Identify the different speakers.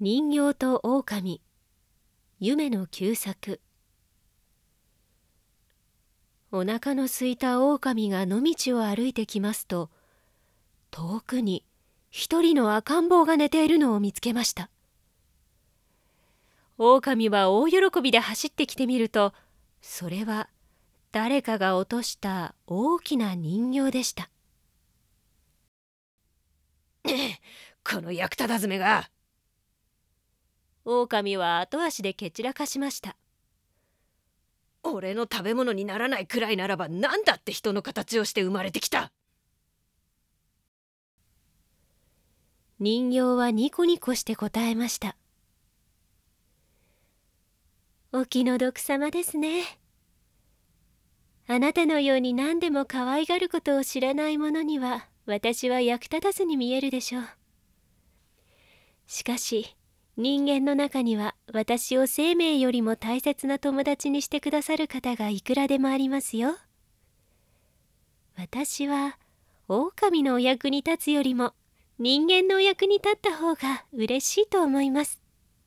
Speaker 1: 人形と狼。夢の旧作。お腹の空いた狼が野道を歩いてきますと遠くに一人の赤ん坊が寝ているのを見つけました。狼は大喜びで走ってきてみるとそれは誰かが落とした大きな人形でした。
Speaker 2: この役立たずめが。
Speaker 1: 狼は後足で蹴散らかしました。
Speaker 2: 俺の食べ物にならないくらいならば何だって人の形をして生まれてきた。
Speaker 1: 人形はニコニコして答えました。お気の毒様ですね。あなたのように何でも可愛がることを知らない者には私は役立たずに見えるでしょう。しかし人間の中には私を生命よりも大切な友達にしてくださる方がいくらでもありますよ。私は狼のお役に立つよりも人間のお役に立った方が嬉しいと思います。